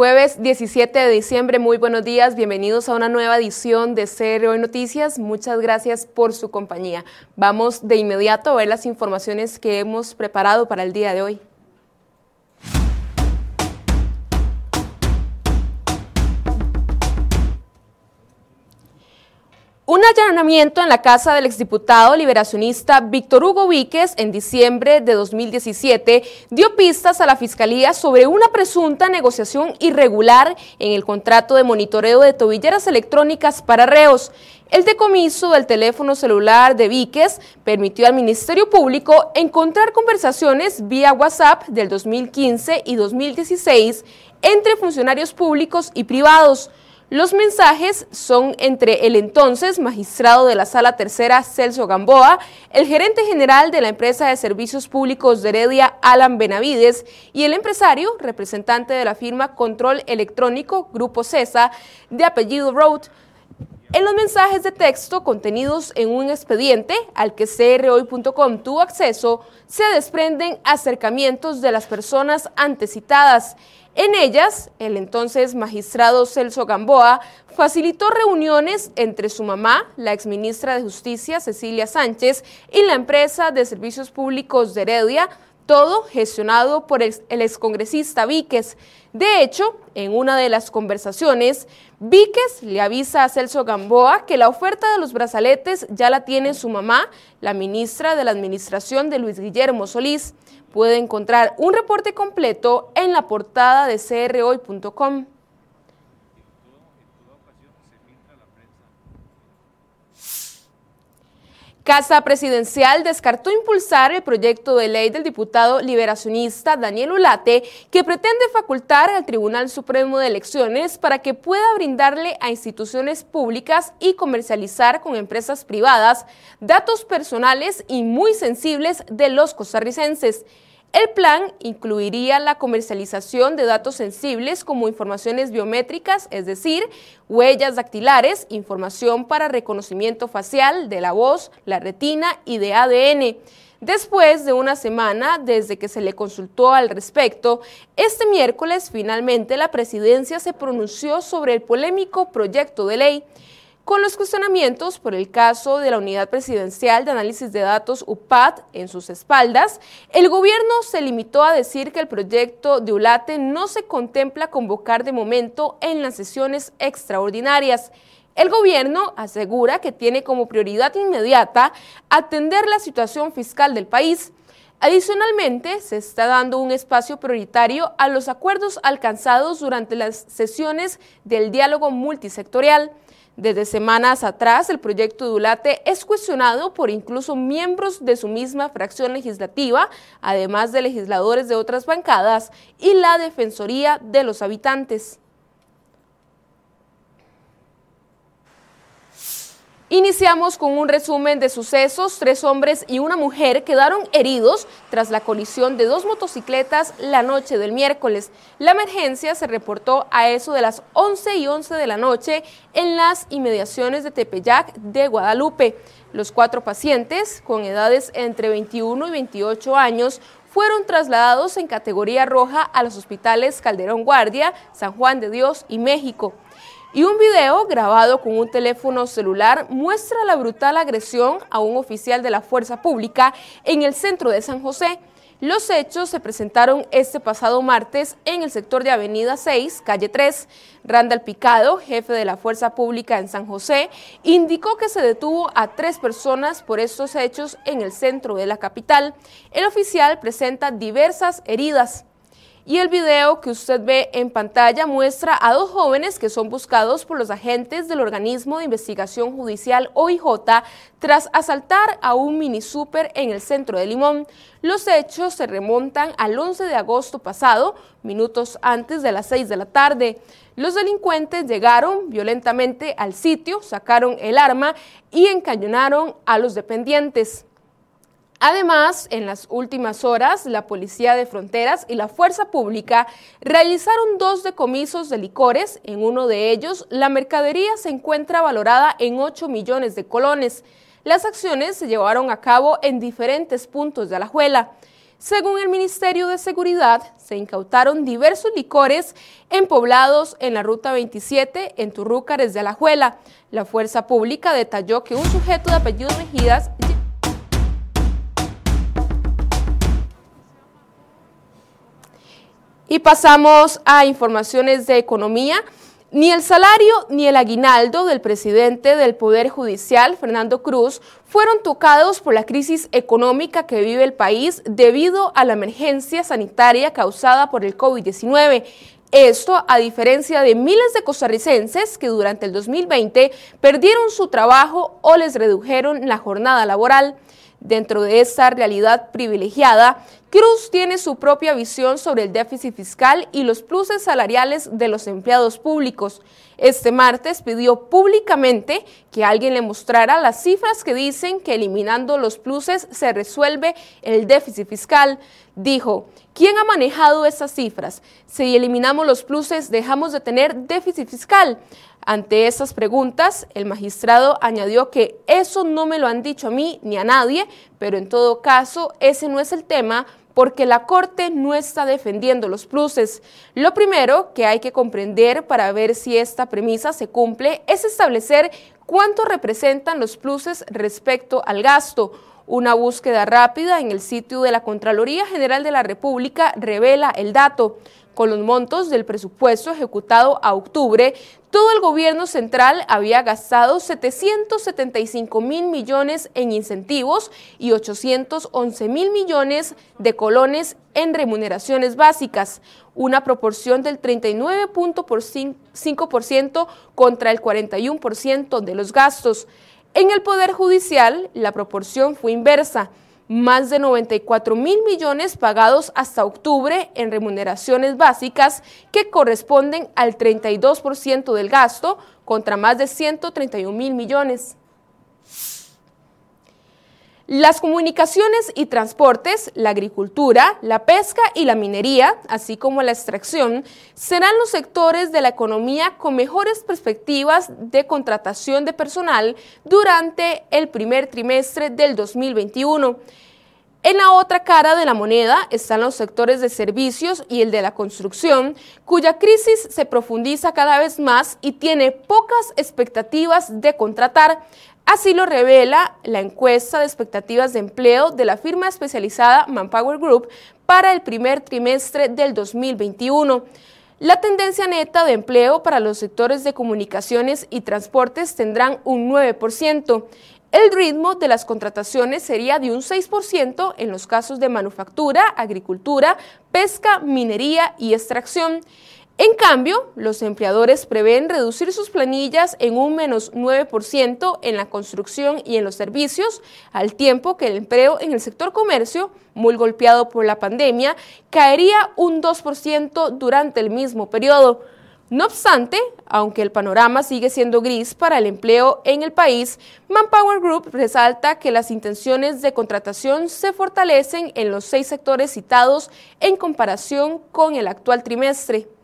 Jueves 17 de diciembre, muy buenos días, bienvenidos a una nueva edición de CR Noticias. Muchas gracias por su compañía. Vamos de inmediato a ver las informaciones que hemos preparado para el día de hoy. Un allanamiento en la casa del exdiputado liberacionista Víctor Hugo Víquez en diciembre de 2017 dio pistas a la Fiscalía sobre una presunta negociación irregular en el contrato de monitoreo de tobilleras electrónicas para reos. El decomiso del teléfono celular de Víquez permitió al Ministerio Público encontrar conversaciones vía WhatsApp del 2015 y 2016 entre funcionarios públicos y privados. Los mensajes son entre el entonces magistrado de la Sala Tercera, Celso Gamboa, el gerente general de la empresa de servicios públicos de Heredia, Alan Benavides, y el empresario, representante de la firma Control Electrónico, Grupo CESA, de apellido Road. En los mensajes de texto contenidos en un expediente al que crhoy.com tuvo acceso, se desprenden acercamientos de las personas antecitadas. En ellas, el entonces magistrado Celso Gamboa facilitó reuniones entre su mamá, la exministra de Justicia Cecilia Sánchez, y la empresa de servicios públicos de Heredia, todo gestionado por el, excongresista Víquez. De hecho, en una de las conversaciones, Víquez le avisa a Celso Gamboa que la oferta de los brazaletes ya la tiene su mamá, la ministra de la Administración de Luis Guillermo Solís. Puede encontrar un reporte completo en la portada de crhoy.com. Casa Presidencial descartó impulsar el proyecto de ley del diputado liberacionista Daniel Ulate que pretende facultar al Tribunal Supremo de Elecciones para que pueda brindarle a instituciones públicas y comercializar con empresas privadas datos personales y muy sensibles de los costarricenses. El plan incluiría la comercialización de datos sensibles como informaciones biométricas, es decir, huellas dactilares, información para reconocimiento facial de la voz, la retina y de ADN. Después de una semana desde que se le consultó al respecto, este miércoles finalmente la presidencia se pronunció sobre el polémico proyecto de ley. Con los cuestionamientos por el caso de la Unidad Presidencial de Análisis de Datos UPAD en sus espaldas, el gobierno se limitó a decir que el proyecto de ULATE no se contempla convocar de momento en las sesiones extraordinarias. El gobierno asegura que tiene como prioridad inmediata atender la situación fiscal del país. Adicionalmente, se está dando un espacio prioritario a los acuerdos alcanzados durante las sesiones del diálogo multisectorial. Desde semanas atrás, el proyecto de ULATE es cuestionado por incluso miembros de su misma fracción legislativa, además de legisladores de otras bancadas y la Defensoría de los Habitantes. Iniciamos con un resumen de sucesos. Tres hombres y una mujer quedaron heridos tras la colisión de dos motocicletas la noche del miércoles. La emergencia se reportó a eso de las 11 y 11 de la noche en las inmediaciones de Tepeyac de Guadalupe. Los cuatro pacientes, con edades entre 21 y 28 años, fueron trasladados en categoría roja a los hospitales Calderón Guardia, San Juan de Dios y México. Y un video grabado con un teléfono celular muestra la brutal agresión a un oficial de la fuerza pública en el centro de San José. Los hechos se presentaron este pasado martes en el sector de Avenida 6, calle 3. Randall Picado, jefe de la Fuerza Pública en San José, indicó que se detuvo a tres personas por estos hechos en el centro de la capital. El oficial presenta diversas heridas. Y el video que usted ve en pantalla muestra a dos jóvenes que son buscados por los agentes del organismo de investigación judicial OIJ tras asaltar a un mini super en el centro de Limón. Los hechos se remontan al 11 de agosto pasado, minutos antes de las 6 de la tarde. Los delincuentes llegaron violentamente al sitio, sacaron el arma y encañonaron a los dependientes. Además, en las últimas horas, la Policía de Fronteras y la Fuerza Pública realizaron dos decomisos de licores. En uno de ellos, la mercadería se encuentra valorada en 8 millones de colones. Las acciones se llevaron a cabo en diferentes puntos de Alajuela. Según el Ministerio de Seguridad, se incautaron diversos licores en poblados en la Ruta 27 en Turrúcares de Alajuela. La Fuerza Pública detalló que un sujeto de apellido Mejidas Y pasamos a informaciones de economía. Ni el salario ni el aguinaldo del presidente del Poder Judicial, Fernando Cruz, fueron tocados por la crisis económica que vive el país debido a la emergencia sanitaria causada por el COVID-19. Esto a diferencia de miles de costarricenses que durante el 2020 perdieron su trabajo o les redujeron la jornada laboral. Dentro de esa realidad privilegiada, Cruz tiene su propia visión sobre el déficit fiscal y los pluses salariales de los empleados públicos. Este martes pidió públicamente que alguien le mostrara las cifras que dicen que eliminando los pluses se resuelve el déficit fiscal. Dijo, ¿quién ha manejado esas cifras? Si eliminamos los pluses, dejamos de tener déficit fiscal. Ante esas preguntas, el magistrado añadió que eso no me lo han dicho a mí ni a nadie, pero en todo caso ese no es el tema porque la Corte no está defendiendo los pluses. Lo primero que hay que comprender para ver si esta premisa se cumple es establecer cuánto representan los pluses respecto al gasto. Una búsqueda rápida en el sitio de la Contraloría General de la República revela el dato. Con los montos del presupuesto ejecutado a octubre, todo el gobierno central había gastado 775 mil millones en incentivos y 811 mil millones de colones en remuneraciones básicas, una proporción del 39.5% contra el 41% de los gastos. En el Poder Judicial, la proporción fue inversa más de 94 mil millones pagados hasta octubre en remuneraciones básicas que corresponden al 32% del gasto contra más de 131 mil millones. Las comunicaciones y transportes, la agricultura, la pesca y la minería, así como la extracción, serán los sectores de la economía con mejores perspectivas de contratación de personal durante el primer trimestre del 2021. En la otra cara de la moneda están los sectores de servicios y el de la construcción, cuya crisis se profundiza cada vez más y tiene pocas expectativas de contratar, Así lo revela la encuesta de expectativas de empleo de la firma especializada Manpower Group para el primer trimestre del 2021. La tendencia neta de empleo para los sectores de comunicaciones y transportes tendrán un 9%. El ritmo de las contrataciones sería de un 6% en los casos de manufactura, agricultura, pesca, minería y extracción. En cambio, los empleadores prevén reducir sus planillas en un menos 9% en la construcción y en los servicios, al tiempo que el empleo en el sector comercio, muy golpeado por la pandemia, caería un 2% durante el mismo periodo. No obstante, aunque el panorama sigue siendo gris para el empleo en el país, Manpower Group resalta que las intenciones de contratación se fortalecen en los seis sectores citados en comparación con el actual trimestre.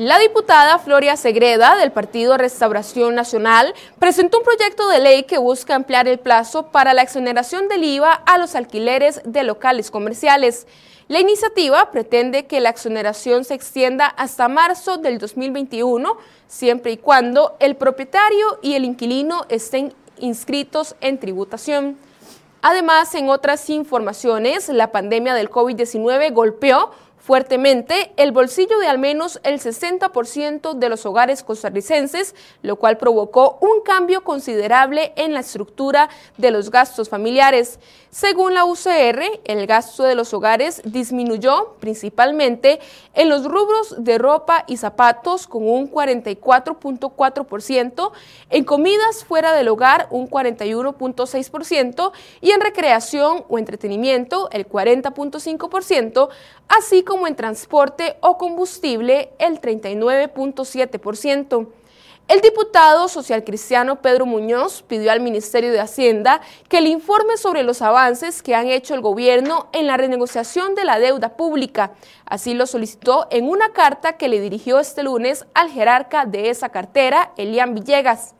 La diputada Floria Segreda del Partido Restauración Nacional presentó un proyecto de ley que busca ampliar el plazo para la exoneración del IVA a los alquileres de locales comerciales. La iniciativa pretende que la exoneración se extienda hasta marzo del 2021, siempre y cuando el propietario y el inquilino estén inscritos en tributación. Además, en otras informaciones, la pandemia del COVID-19 golpeó fuertemente el bolsillo de al menos el 60% de los hogares costarricenses, lo cual provocó un cambio considerable en la estructura de los gastos familiares. Según la UCR, el gasto de los hogares disminuyó principalmente en los rubros de ropa y zapatos con un 44.4%, en comidas fuera del hogar un 41.6% y en recreación o entretenimiento el 40.5%, así como como en transporte o combustible el 39.7%. El diputado social cristiano Pedro Muñoz pidió al Ministerio de Hacienda que le informe sobre los avances que han hecho el gobierno en la renegociación de la deuda pública. Así lo solicitó en una carta que le dirigió este lunes al jerarca de esa cartera, Elian Villegas.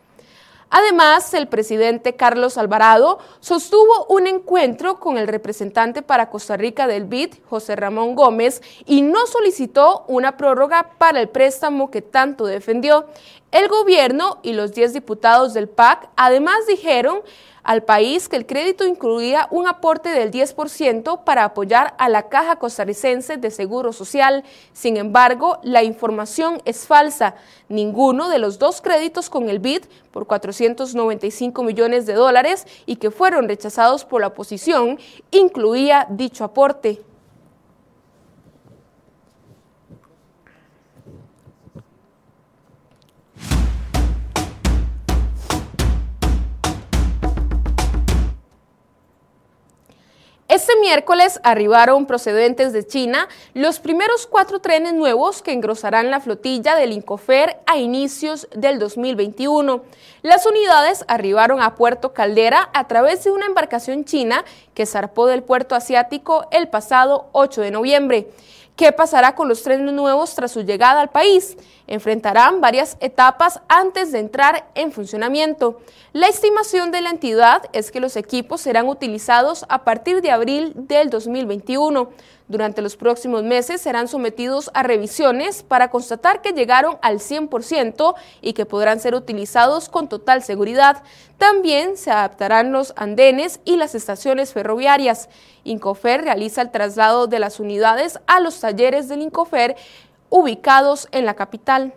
Además, el presidente Carlos Alvarado sostuvo un encuentro con el representante para Costa Rica del BID, José Ramón Gómez, y no solicitó una prórroga para el préstamo que tanto defendió. El gobierno y los 10 diputados del PAC además dijeron al país que el crédito incluía un aporte del 10% para apoyar a la Caja Costarricense de Seguro Social. Sin embargo, la información es falsa. Ninguno de los dos créditos con el BID por 495 millones de dólares y que fueron rechazados por la oposición incluía dicho aporte. Este miércoles arribaron procedentes de China los primeros cuatro trenes nuevos que engrosarán la flotilla del Incofer a inicios del 2021. Las unidades arribaron a Puerto Caldera a través de una embarcación china que zarpó del puerto asiático el pasado 8 de noviembre. ¿Qué pasará con los trenes nuevos tras su llegada al país? Enfrentarán varias etapas antes de entrar en funcionamiento. La estimación de la entidad es que los equipos serán utilizados a partir de abril del 2021. Durante los próximos meses serán sometidos a revisiones para constatar que llegaron al 100% y que podrán ser utilizados con total seguridad. También se adaptarán los andenes y las estaciones ferroviarias. Incofer realiza el traslado de las unidades a los talleres del Incofer ubicados en la capital.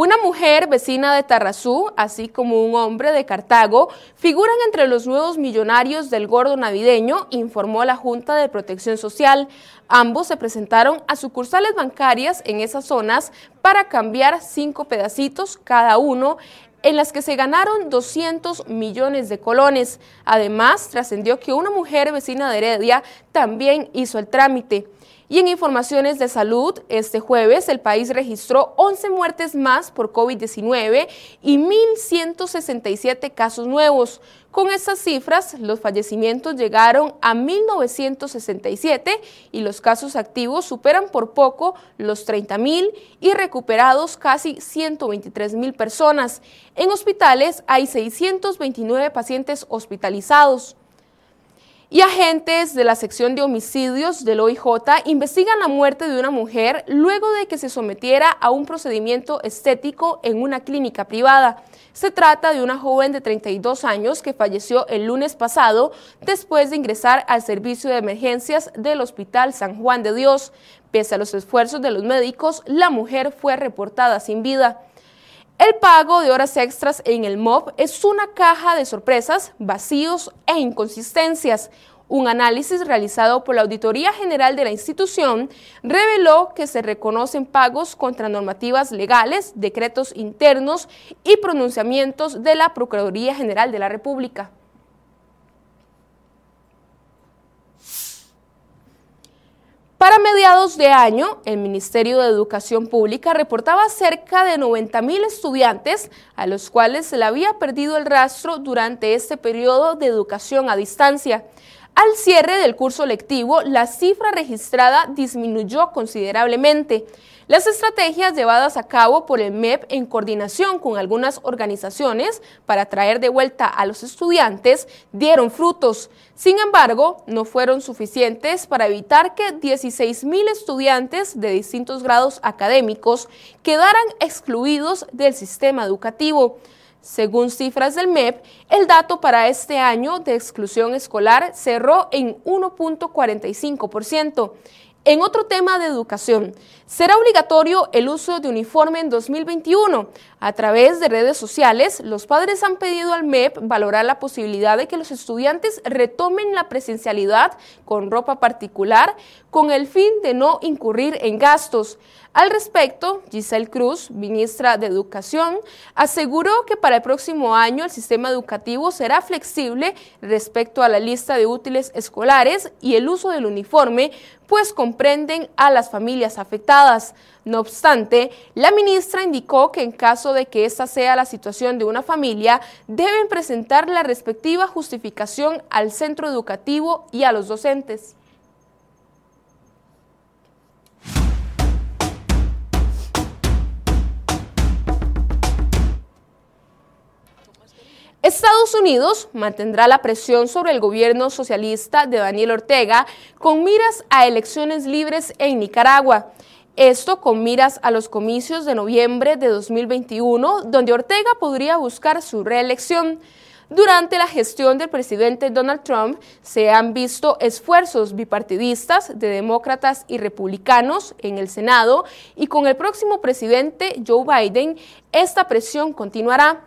Una mujer vecina de Tarrazú, así como un hombre de Cartago, figuran entre los nuevos millonarios del gordo navideño, informó la Junta de Protección Social. Ambos se presentaron a sucursales bancarias en esas zonas para cambiar cinco pedacitos cada uno en las que se ganaron 200 millones de colones. Además, trascendió que una mujer vecina de Heredia también hizo el trámite. Y en informaciones de salud, este jueves el país registró 11 muertes más por COVID-19 y 1.167 casos nuevos. Con estas cifras, los fallecimientos llegaron a 1.967 y los casos activos superan por poco los 30.000 y recuperados casi 123.000 personas. En hospitales hay 629 pacientes hospitalizados. Y agentes de la sección de homicidios del OIJ investigan la muerte de una mujer luego de que se sometiera a un procedimiento estético en una clínica privada. Se trata de una joven de 32 años que falleció el lunes pasado después de ingresar al servicio de emergencias del Hospital San Juan de Dios. Pese a los esfuerzos de los médicos, la mujer fue reportada sin vida. El pago de horas extras en el MOB es una caja de sorpresas, vacíos e inconsistencias. Un análisis realizado por la Auditoría General de la institución reveló que se reconocen pagos contra normativas legales, decretos internos y pronunciamientos de la Procuraduría General de la República. Para mediados de año, el Ministerio de Educación Pública reportaba cerca de 90 mil estudiantes a los cuales se le había perdido el rastro durante este periodo de educación a distancia. Al cierre del curso lectivo, la cifra registrada disminuyó considerablemente. Las estrategias llevadas a cabo por el MEP en coordinación con algunas organizaciones para traer de vuelta a los estudiantes dieron frutos. Sin embargo, no fueron suficientes para evitar que 16 mil estudiantes de distintos grados académicos quedaran excluidos del sistema educativo. Según cifras del MEP, el dato para este año de exclusión escolar cerró en 1.45%. En otro tema de educación, será obligatorio el uso de uniforme en 2021. A través de redes sociales, los padres han pedido al MEP valorar la posibilidad de que los estudiantes retomen la presencialidad con ropa particular con el fin de no incurrir en gastos. Al respecto, Giselle Cruz, ministra de Educación, aseguró que para el próximo año el sistema educativo será flexible respecto a la lista de útiles escolares y el uso del uniforme, pues comprenden a las familias afectadas. No obstante, la ministra indicó que en caso de que esta sea la situación de una familia, deben presentar la respectiva justificación al centro educativo y a los docentes. Estados Unidos mantendrá la presión sobre el gobierno socialista de Daniel Ortega con miras a elecciones libres en Nicaragua. Esto con miras a los comicios de noviembre de 2021, donde Ortega podría buscar su reelección. Durante la gestión del presidente Donald Trump se han visto esfuerzos bipartidistas de demócratas y republicanos en el Senado y con el próximo presidente Joe Biden esta presión continuará.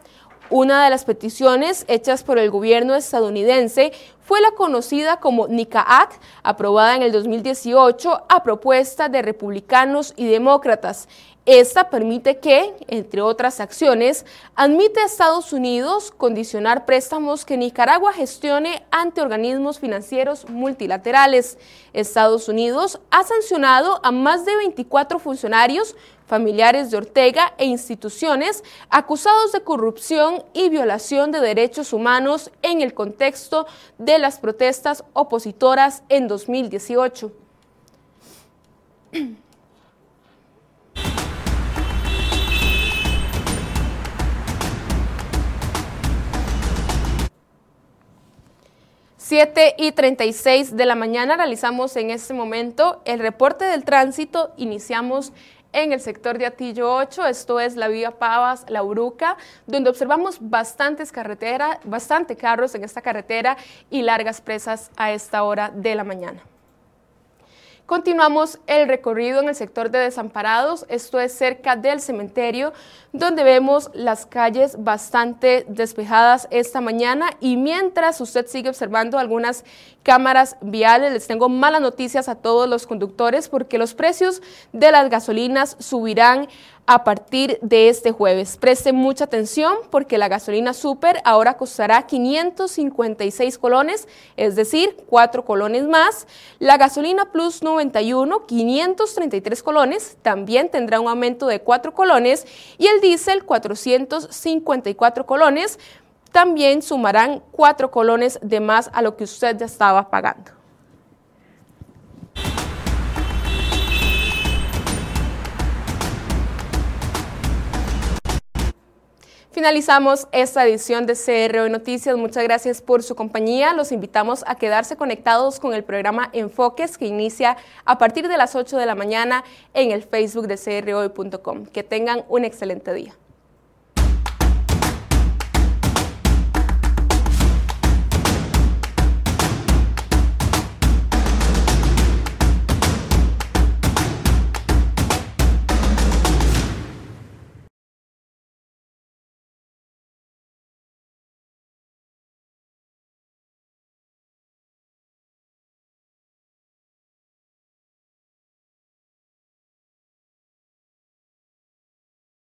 Una de las peticiones hechas por el gobierno estadounidense fue la conocida como NICA Act, aprobada en el 2018 a propuesta de republicanos y demócratas. Esta permite que, entre otras acciones, admite a Estados Unidos condicionar préstamos que Nicaragua gestione ante organismos financieros multilaterales. Estados Unidos ha sancionado a más de 24 funcionarios familiares de Ortega e instituciones acusados de corrupción y violación de derechos humanos en el contexto de las protestas opositoras en 2018. Siete y 36 de la mañana realizamos en este momento el reporte del tránsito. Iniciamos en el sector de Atillo 8, esto es la vía Pavas, La Uruca, donde observamos bastantes carreteras, bastante carros en esta carretera y largas presas a esta hora de la mañana. Continuamos el recorrido en el sector de desamparados, esto es cerca del cementerio, donde vemos las calles bastante despejadas esta mañana. Y mientras usted sigue observando algunas cámaras viales, les tengo malas noticias a todos los conductores porque los precios de las gasolinas subirán a partir de este jueves. Preste mucha atención porque la gasolina super ahora costará 556 colones, es decir, 4 colones más. La gasolina Plus 91, 533 colones, también tendrá un aumento de 4 colones y el diésel 454 colones, también sumarán 4 colones de más a lo que usted ya estaba pagando. Finalizamos esta edición de CRO Noticias. Muchas gracias por su compañía. Los invitamos a quedarse conectados con el programa Enfoques que inicia a partir de las 8 de la mañana en el Facebook de CRO.com. Que tengan un excelente día.